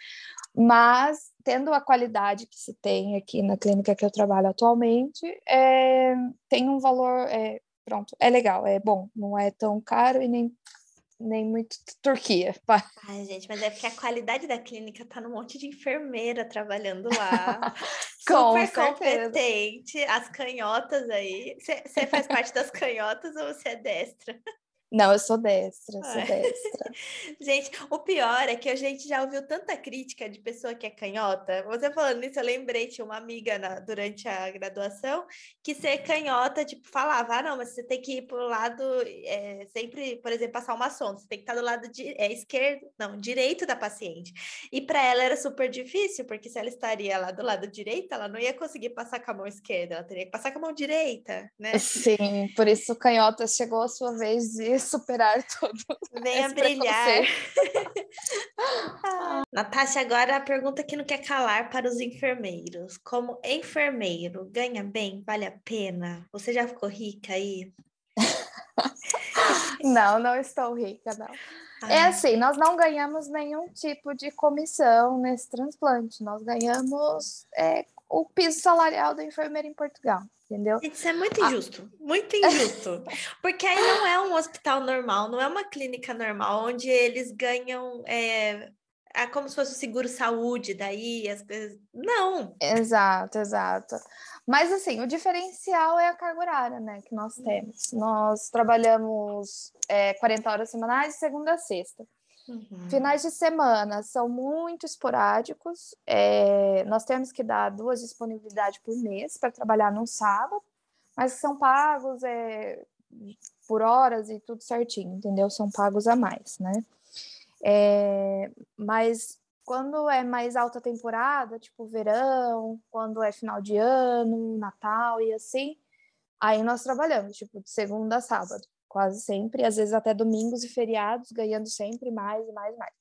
B: Mas, tendo a qualidade que se tem aqui na clínica que eu trabalho atualmente, é, tem um valor, é, pronto, é legal, é bom, não é tão caro e nem nem muito Turquia.
A: Ai, gente, mas é porque a qualidade da clínica tá num monte de enfermeira trabalhando lá. Super competente. As canhotas aí. Você faz parte das canhotas ou você é destra?
B: Não, eu sou destra, sou destra.
A: gente, o pior é que a gente já ouviu tanta crítica de pessoa que é canhota. Você falando isso, eu lembrei, tinha uma amiga na, durante a graduação que ser canhota, tipo, falava, ah, não, mas você tem que ir pro lado, é, sempre, por exemplo, passar uma sonda, você tem que estar do lado de, é, esquerdo, não, direito da paciente. E para ela era super difícil, porque se ela estaria lá do lado direito, ela não ia conseguir passar com a mão esquerda, ela teria que passar com a mão direita, né?
B: Sim, por isso canhota chegou a sua vez de superar todo.
A: Venha brilhar. Natasha, agora a pergunta que não quer calar para os enfermeiros. Como enfermeiro, ganha bem? Vale a pena? Você já ficou rica aí?
B: não, não estou rica, não. Ah. É assim, nós não ganhamos nenhum tipo de comissão nesse transplante. Nós ganhamos é, o piso salarial da enfermeira em Portugal entendeu?
A: Isso é muito ah. injusto, ah. muito injusto. Porque aí não é um hospital normal, não é uma clínica normal, onde eles ganham. É, é como se fosse o seguro-saúde, daí as coisas. Não!
B: Exato, exato. Mas assim, o diferencial é a carga horária, né, que nós temos. Nós trabalhamos é, 40 horas semanais de segunda a sexta. Uhum. Finais de semana são muito esporádicos. É, nós temos que dar duas disponibilidades por mês para trabalhar no sábado, mas são pagos é, por horas e tudo certinho, entendeu? São pagos a mais, né? É, mas quando é mais alta temporada, tipo verão, quando é final de ano, Natal e assim, aí nós trabalhamos, tipo, de segunda a sábado quase sempre, às vezes até domingos e feriados, ganhando sempre mais e mais e mais.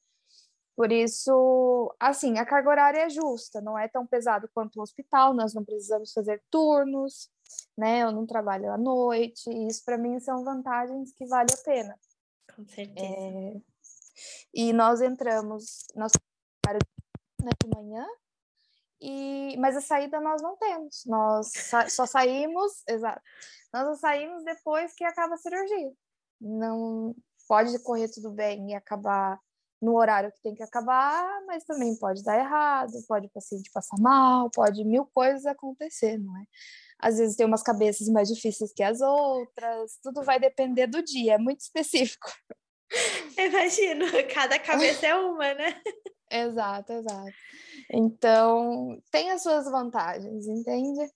B: Por isso, assim, a carga horária é justa, não é tão pesado quanto o hospital, nós não precisamos fazer turnos, né? Eu não trabalho à noite, e isso para mim são vantagens que vale a pena.
A: Com certeza. É...
B: E nós entramos, nós né, de manhã, e mas a saída nós não temos. Nós sa só saímos, exato. Nós só saímos depois que acaba a cirurgia. Não pode correr tudo bem e acabar no horário que tem que acabar, mas também pode dar errado, pode o paciente passar mal, pode mil coisas acontecer, não é? Às vezes tem umas cabeças mais difíceis que as outras, tudo vai depender do dia, é muito específico.
A: Imagino, cada cabeça é uma, né?
B: exato, exato. Então, tem as suas vantagens, entende?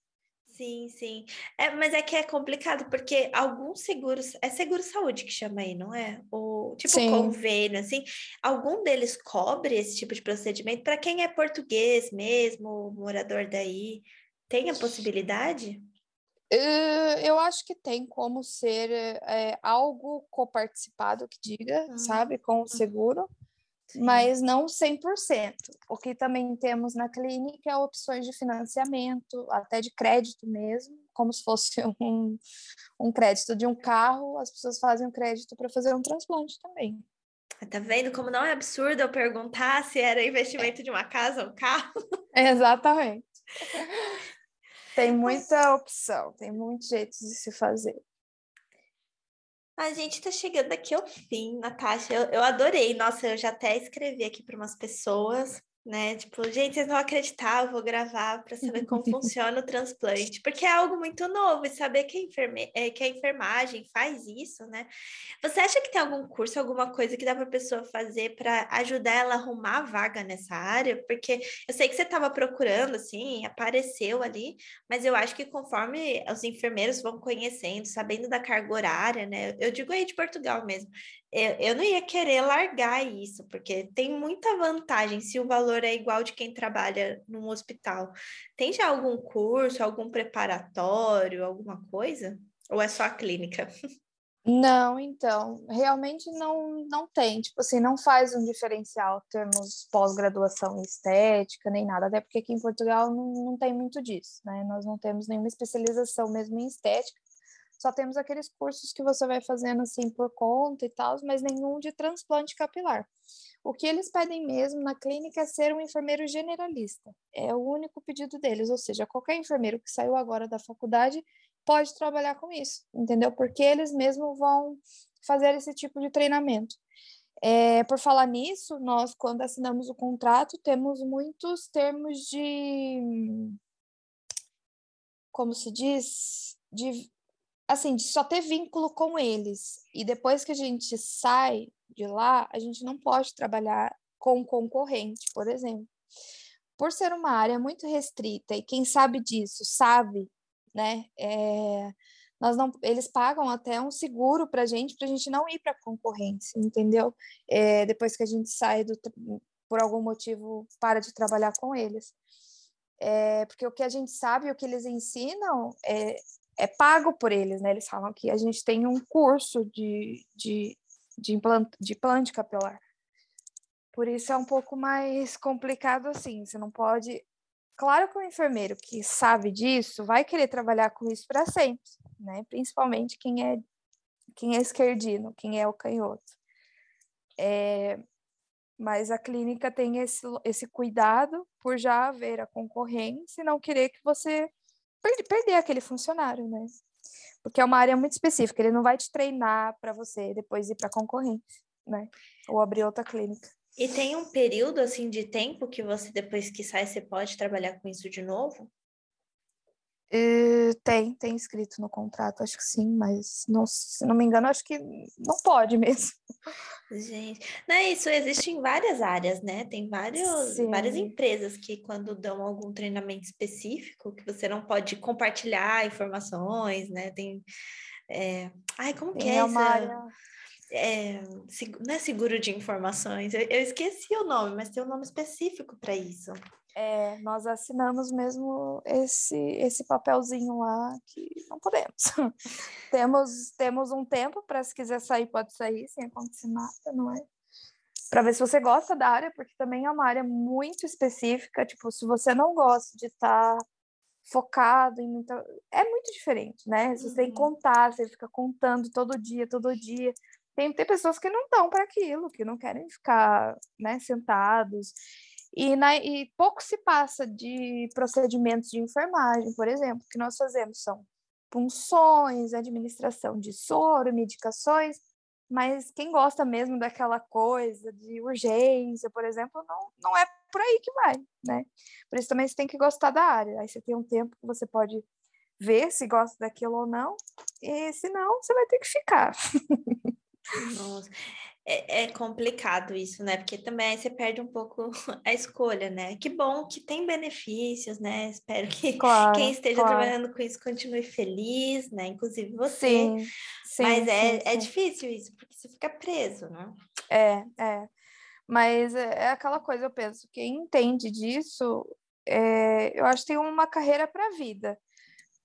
A: Sim, sim. É, mas é que é complicado, porque alguns seguros, é seguro saúde que chama aí, não é? Ou tipo sim. convênio, assim, algum deles cobre esse tipo de procedimento para quem é português mesmo, morador daí, tem a possibilidade?
B: Eu acho que tem como ser é, algo coparticipado que diga, uhum. sabe, com o hum. seguro mas não 100%. O que também temos na clínica é opções de financiamento, até de crédito mesmo, como se fosse um, um crédito de um carro, as pessoas fazem um crédito para fazer um transplante também.
A: Tá vendo como não é absurdo eu perguntar se era investimento de uma casa ou um carro?
B: Exatamente. Tem muita opção, tem muitos jeitos de se fazer.
A: A gente está chegando aqui ao fim, Natasha. Eu, eu adorei. Nossa, eu já até escrevi aqui para umas pessoas né? Tipo, gente, vocês vão acreditar, eu vou gravar para saber como funciona o transplante, porque é algo muito novo e saber que a, enferme... É, que a enfermagem faz isso, né? Você acha que tem algum curso, alguma coisa que dá para a pessoa fazer para ajudar ela a arrumar a vaga nessa área? Porque eu sei que você estava procurando, assim, apareceu ali, mas eu acho que conforme os enfermeiros vão conhecendo, sabendo da carga horária, né? Eu digo aí de Portugal mesmo, eu, eu não ia querer largar isso, porque tem muita vantagem se o valor é igual de quem trabalha num hospital. Tem já algum curso, algum preparatório, alguma coisa? Ou é só a clínica?
B: Não, então, realmente não, não tem, tipo assim, não faz um diferencial termos pós-graduação em estética, nem nada, até porque aqui em Portugal não, não tem muito disso, né? Nós não temos nenhuma especialização mesmo em estética, só temos aqueles cursos que você vai fazendo assim por conta e tal, mas nenhum de transplante capilar. O que eles pedem mesmo na clínica é ser um enfermeiro generalista. É o único pedido deles, ou seja, qualquer enfermeiro que saiu agora da faculdade pode trabalhar com isso, entendeu? Porque eles mesmos vão fazer esse tipo de treinamento. É, por falar nisso, nós, quando assinamos o contrato, temos muitos termos de. Como se diz? De assim, de só ter vínculo com eles. E depois que a gente sai de lá, a gente não pode trabalhar com concorrente, por exemplo. Por ser uma área muito restrita, e quem sabe disso sabe, né? É, nós não, eles pagam até um seguro para a gente, para a gente não ir para concorrência, entendeu? É, depois que a gente sai do, por algum motivo para de trabalhar com eles. É, porque o que a gente sabe, o que eles ensinam, é, é pago por eles, né? Eles falam que a gente tem um curso de, de, de, implante, de implante capilar. Por isso é um pouco mais complicado assim. Você não pode. Claro que o enfermeiro que sabe disso vai querer trabalhar com isso para sempre, né? Principalmente quem é quem é esquerdino, quem é o canhoto. É, mas a clínica tem esse, esse cuidado por já haver a concorrência e não querer que você perder aquele funcionário, né? Porque é uma área muito específica, ele não vai te treinar para você depois ir para concorrência, né? Ou abrir outra clínica.
A: E tem um período assim de tempo que você depois que sai você pode trabalhar com isso de novo?
B: Uh, tem, tem escrito no contrato, acho que sim, mas não, se não me engano, acho que não pode mesmo.
A: Gente, não é isso, existe em várias áreas, né? Tem vários, várias empresas que quando dão algum treinamento específico, que você não pode compartilhar informações, né? Tem. É... Ai, como que é, é uma essa... área é, não é seguro de informações, eu, eu, esqueci o nome, mas tem um nome específico para isso.
B: É, nós assinamos mesmo esse, esse papelzinho lá que não podemos. temos, temos um tempo para se quiser sair, pode sair sem acontecer nada, não é? Para ver se você gosta da área, porque também é uma área muito específica. Tipo, se você não gosta de estar tá focado em muita. É muito diferente, né? Você uhum. tem que contar, você fica contando todo dia, todo dia. Tem, tem pessoas que não estão para aquilo, que não querem ficar né, sentados. E, na, e pouco se passa de procedimentos de enfermagem, por exemplo, que nós fazemos são punções, administração de soro, medicações, mas quem gosta mesmo daquela coisa de urgência, por exemplo, não, não é por aí que vai, né? Por isso também você tem que gostar da área. Aí você tem um tempo que você pode ver se gosta daquilo ou não, e se não, você vai ter que ficar.
A: Nossa. É, é, complicado isso, né? Porque também você perde um pouco a escolha, né? Que bom que tem benefícios, né? Espero que
B: claro,
A: quem esteja
B: claro.
A: trabalhando com isso continue feliz, né? Inclusive você.
B: Sim, sim
A: Mas é,
B: sim,
A: é difícil isso, porque você fica preso, né?
B: É, é. Mas é, é aquela coisa, eu penso, quem entende disso, é, eu acho que tem uma carreira para a vida.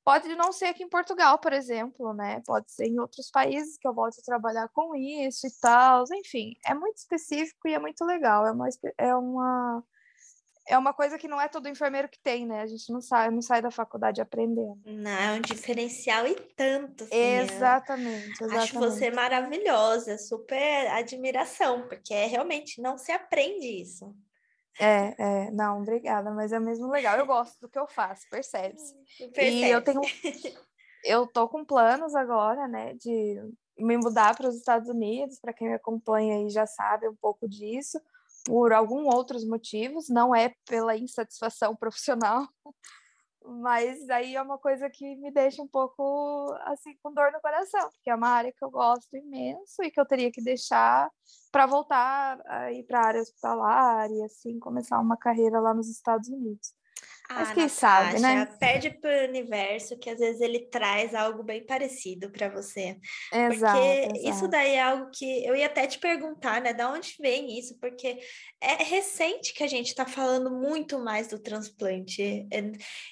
B: Pode não ser aqui em Portugal, por exemplo, né? Pode ser em outros países que eu volte a trabalhar com isso e tal. Enfim, é muito específico e é muito legal. É uma, é uma, é uma coisa que não é todo enfermeiro que tem, né? A gente não sai, não sai da faculdade aprendendo.
A: Não, é um diferencial e tanto. Assim,
B: exatamente, exatamente.
A: Acho você maravilhosa, super admiração, porque é, realmente não se aprende isso.
B: É, é, não, obrigada, mas é mesmo legal. Eu gosto do que eu faço, percebe-se. E eu tenho. Eu tô com planos agora, né, de me mudar para os Estados Unidos, para quem me acompanha aí já sabe um pouco disso, por alguns outros motivos, não é pela insatisfação profissional, mas aí é uma coisa que me deixa um pouco assim com dor no coração, porque é uma área que eu gosto imenso e que eu teria que deixar para voltar a ir para a área hospitalar e assim começar uma carreira lá nos Estados Unidos. Mas
A: ah,
B: quem
A: Natasha,
B: sabe, né?
A: Perde para o universo que às vezes ele traz algo bem parecido para você.
B: Exato,
A: porque
B: exato.
A: isso daí é algo que eu ia até te perguntar, né? Da onde vem isso? Porque é recente que a gente está falando muito mais do transplante.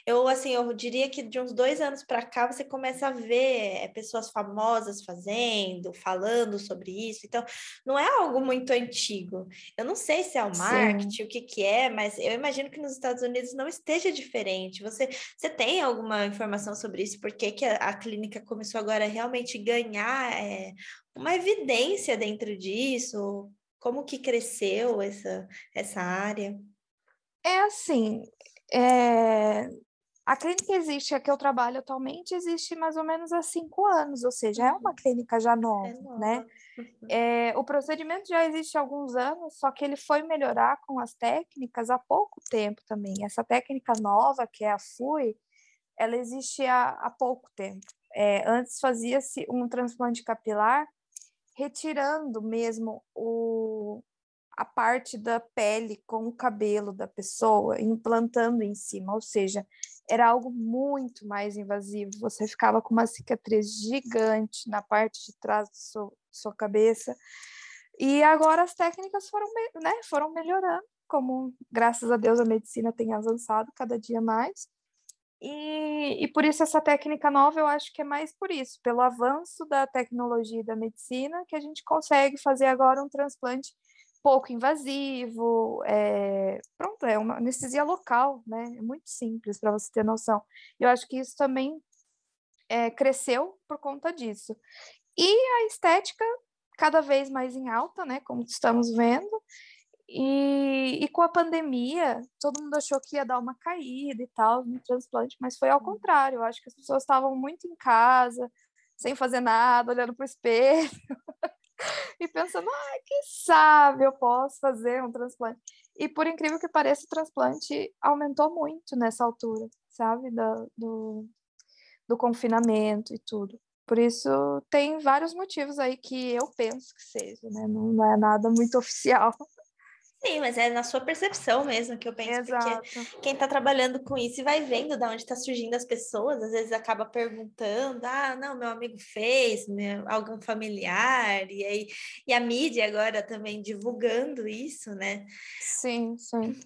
A: Eu, assim, eu diria que de uns dois anos para cá você começa a ver é, pessoas famosas fazendo, falando sobre isso. Então, não é algo muito antigo. Eu não sei se é o marketing, Sim. o que, que é, mas eu imagino que nos Estados Unidos não esteja diferente. Você, você tem alguma informação sobre isso? Por que, que a, a clínica começou agora a realmente ganhar é, uma evidência dentro disso? Como que cresceu essa, essa área?
B: É assim, é... a clínica existe, a que eu trabalho atualmente, existe mais ou menos há cinco anos, ou seja, é uma clínica já nova, é nova. né? É, o procedimento já existe há alguns anos, só que ele foi melhorar com as técnicas há pouco tempo também. Essa técnica nova, que é a FUI, ela existe há, há pouco tempo. É, antes fazia-se um transplante capilar retirando mesmo o, a parte da pele com o cabelo da pessoa, implantando em cima, ou seja, era algo muito mais invasivo. Você ficava com uma cicatriz gigante na parte de trás da sua, sua cabeça. E agora as técnicas foram, né, foram melhorando, como graças a Deus a medicina tem avançado cada dia mais. E, e por isso essa técnica nova eu acho que é mais por isso, pelo avanço da tecnologia e da medicina, que a gente consegue fazer agora um transplante pouco invasivo, é, pronto, é uma anestesia local, né? É muito simples para você ter noção. Eu acho que isso também é, cresceu por conta disso. E a estética cada vez mais em alta, né? Como estamos vendo. E, e com a pandemia, todo mundo achou que ia dar uma caída e tal no transplante, mas foi ao contrário. Eu acho que as pessoas estavam muito em casa, sem fazer nada, olhando para o espelho. e pensando, ah, quem sabe eu posso fazer um transplante. E por incrível que pareça, o transplante aumentou muito nessa altura, sabe? Do, do, do confinamento e tudo. Por isso, tem vários motivos aí que eu penso que seja, né? Não, não é nada muito oficial.
A: Sim, mas é na sua percepção mesmo que eu penso,
B: Exato.
A: porque quem está trabalhando com isso e vai vendo de onde está surgindo as pessoas, às vezes acaba perguntando, ah, não, meu amigo fez, meu, algum familiar, e aí e a mídia agora também divulgando isso, né?
B: Sim, sim.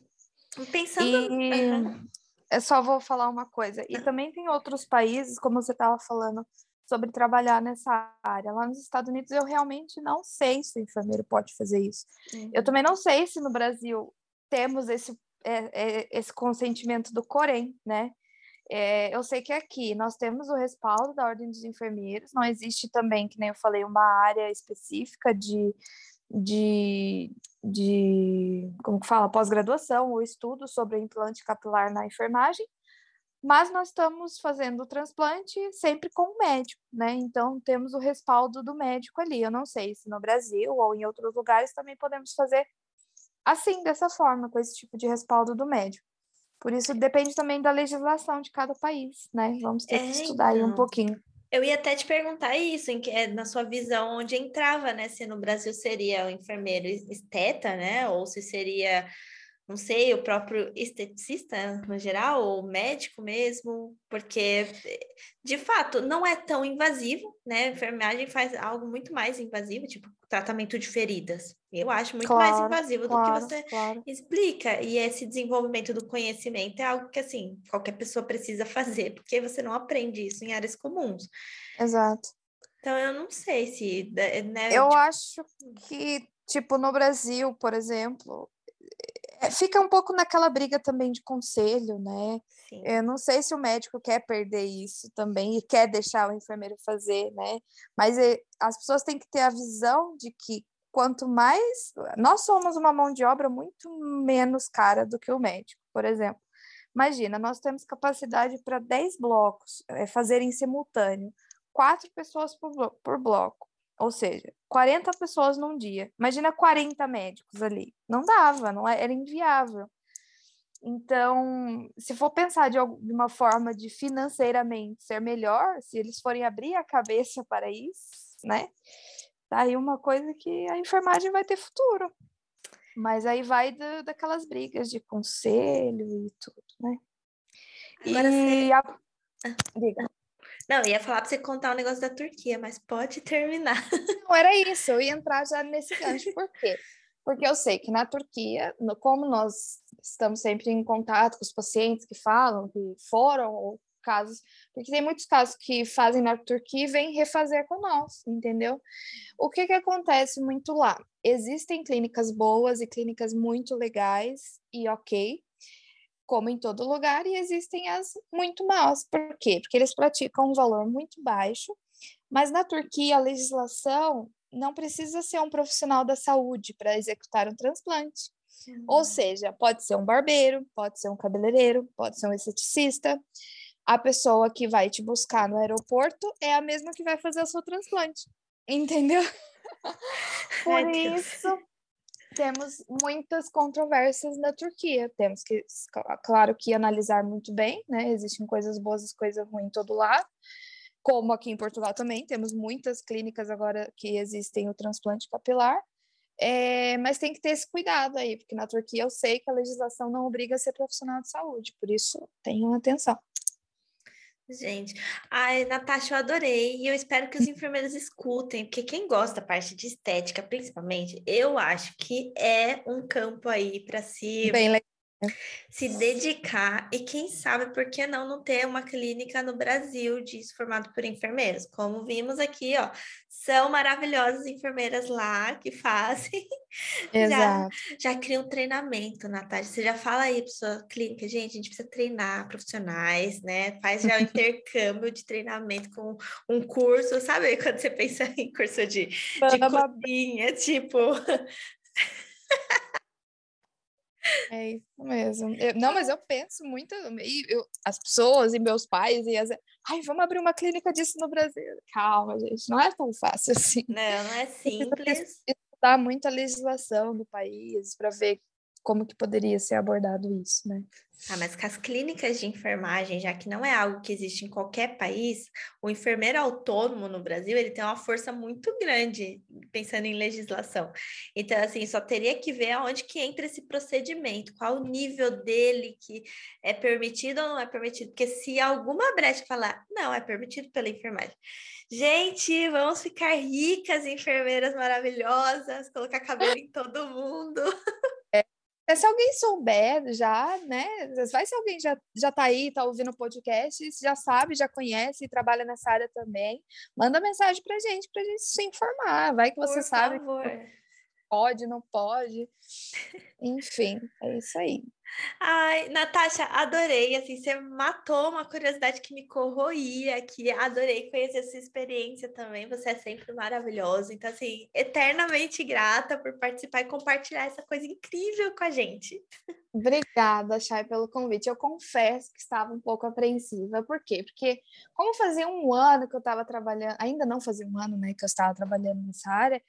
A: Pensando.
B: E... Uhum. Eu só vou falar uma coisa. E também tem outros países, como você estava falando, sobre trabalhar nessa área. Lá nos Estados Unidos eu realmente não sei se o enfermeiro pode fazer isso. Uhum. Eu também não sei se no Brasil temos esse, é, é, esse consentimento do Corém, né? É, eu sei que aqui nós temos o respaldo da Ordem dos Enfermeiros, não existe também, que nem eu falei, uma área específica de, de, de como que fala, pós-graduação ou estudo sobre implante capilar na enfermagem, mas nós estamos fazendo o transplante sempre com o médico, né? Então temos o respaldo do médico ali. Eu não sei se no Brasil ou em outros lugares também podemos fazer assim, dessa forma, com esse tipo de respaldo do médico. Por isso depende também da legislação de cada país, né? Vamos ter é, que estudar então. aí um então. pouquinho.
A: Eu ia até te perguntar isso, em que, é, na sua visão, onde entrava, né? Se no Brasil seria o enfermeiro esteta, né? Ou se seria não sei, o próprio esteticista no geral, ou médico mesmo, porque de fato não é tão invasivo, né? A enfermagem faz algo muito mais invasivo, tipo tratamento de feridas. Eu acho muito claro, mais invasivo claro, do que você claro. explica. E esse desenvolvimento do conhecimento é algo que assim qualquer pessoa precisa fazer, porque você não aprende isso em áreas comuns.
B: Exato.
A: Então eu não sei se, né?
B: Eu tipo... acho que tipo no Brasil, por exemplo, fica um pouco naquela briga também de conselho, né? Sim. Eu não sei se o médico quer perder isso também e quer deixar o enfermeiro fazer, né? Mas é, as pessoas têm que ter a visão de que quanto mais nós somos uma mão de obra muito menos cara do que o médico, por exemplo. Imagina, nós temos capacidade para 10 blocos é, fazerem simultâneo, quatro pessoas por, por bloco. Ou seja, 40 pessoas num dia. Imagina 40 médicos ali. Não dava, não é, era inviável. Então, se for pensar de, alguma forma de financeiramente ser melhor, se eles forem abrir a cabeça para isso, né? Tá aí uma coisa que a enfermagem vai ter futuro. Mas aí vai do, daquelas brigas de conselho e tudo, né?
A: Agora e você... a... Ah. Diga. Não, ia falar para você contar o um negócio da Turquia, mas pode terminar.
B: Não, era isso, eu ia entrar já nesse gancho. Por quê? Porque eu sei que na Turquia, como nós estamos sempre em contato com os pacientes que falam que foram ou casos, porque tem muitos casos que fazem na Turquia e vêm refazer com nós, entendeu? O que que acontece muito lá? Existem clínicas boas e clínicas muito legais e ok, como em todo lugar, e existem as muito más. Por quê? Porque eles praticam um valor muito baixo, mas na Turquia a legislação não precisa ser um profissional da saúde para executar um transplante. Uhum. Ou seja, pode ser um barbeiro, pode ser um cabeleireiro, pode ser um esteticista. A pessoa que vai te buscar no aeroporto é a mesma que vai fazer o seu transplante. Entendeu? Por Ai, isso, temos muitas controvérsias na Turquia. Temos que, claro, que analisar muito bem, né? Existem coisas boas e coisas ruins em todo lado. Como aqui em Portugal também, temos muitas clínicas agora que existem o transplante capilar. É, mas tem que ter esse cuidado aí, porque na Turquia eu sei que a legislação não obriga a ser profissional de saúde, por isso tenham atenção.
A: Gente, ai, Natasha, eu adorei e eu espero que os enfermeiros escutem, porque quem gosta da parte de estética, principalmente, eu acho que é um campo aí para se
B: Bem legal
A: se dedicar e quem sabe por que não não ter uma clínica no Brasil disso formado por enfermeiros, como vimos aqui, ó, são maravilhosas enfermeiras lá que fazem,
B: Exato.
A: já, já criam treinamento, Natália, você já fala aí para sua clínica, gente, a gente precisa treinar profissionais, né, faz já o intercâmbio de treinamento com um curso, sabe? Quando você pensa em curso de, de cozinha, tipo...
B: É isso mesmo. Eu, não, mas eu penso muito, e eu, as pessoas e meus pais, e as, ai, vamos abrir uma clínica disso no Brasil. Calma, gente, não é tão fácil assim.
A: Não, não é simples.
B: Estudar muito a legislação do país para ver como que poderia ser abordado isso, né?
A: Ah, mas com as clínicas de enfermagem, já que não é algo que existe em qualquer país, o enfermeiro autônomo no Brasil, ele tem uma força muito grande, pensando em legislação. Então, assim, só teria que ver aonde que entra esse procedimento, qual o nível dele que é permitido ou não é permitido, porque se alguma brecha falar, não, é permitido pela enfermagem. Gente, vamos ficar ricas, enfermeiras maravilhosas, colocar cabelo em todo mundo.
B: se alguém souber já, né? Vai se alguém já, já tá aí, tá ouvindo o podcast, já sabe, já conhece e trabalha nessa área também, manda mensagem pra gente, pra gente se informar. Vai que você Por sabe.
A: Favor.
B: Pode, não pode. Enfim, é isso aí.
A: Ai, Natasha, adorei. Assim, você matou uma curiosidade que me corroía, que adorei conhecer essa experiência também. Você é sempre maravilhosa. Então, assim, eternamente grata por participar e compartilhar essa coisa incrível com a gente.
B: Obrigada, Chay, pelo convite. Eu confesso que estava um pouco apreensiva. Por quê? Porque, como fazia um ano que eu estava trabalhando, ainda não fazia um ano, né, que eu estava trabalhando nessa área,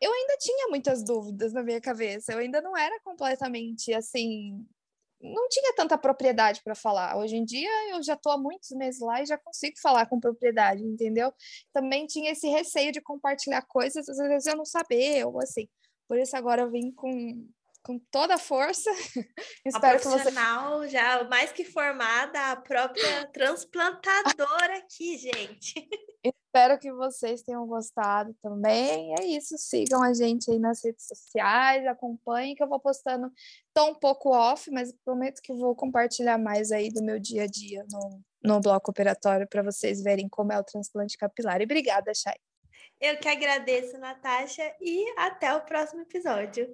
B: eu ainda tinha muitas dúvidas na minha cabeça. Eu ainda não era completamente assim não tinha tanta propriedade para falar. Hoje em dia eu já estou há muitos meses lá e já consigo falar com propriedade, entendeu? Também tinha esse receio de compartilhar coisas, às vezes eu não saber, ou assim. Por isso agora eu vim com, com toda a força.
A: Espero a profissional que você... já mais que formada, a própria transplantadora aqui, gente.
B: Espero que vocês tenham gostado também. É isso, sigam a gente aí nas redes sociais, acompanhem que eu vou postando. Estou um pouco off, mas prometo que vou compartilhar mais aí do meu dia a dia no, no bloco operatório para vocês verem como é o transplante capilar. E obrigada, Chay.
A: Eu que agradeço, Natasha, e até o próximo episódio.